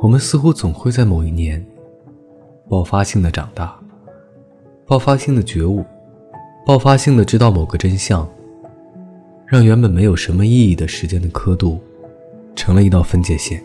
我们似乎总会在某一年爆发性的长大爆发性的觉悟爆发性的知道某个真相让原本没有什么意义的时间的刻度成了一道分界线。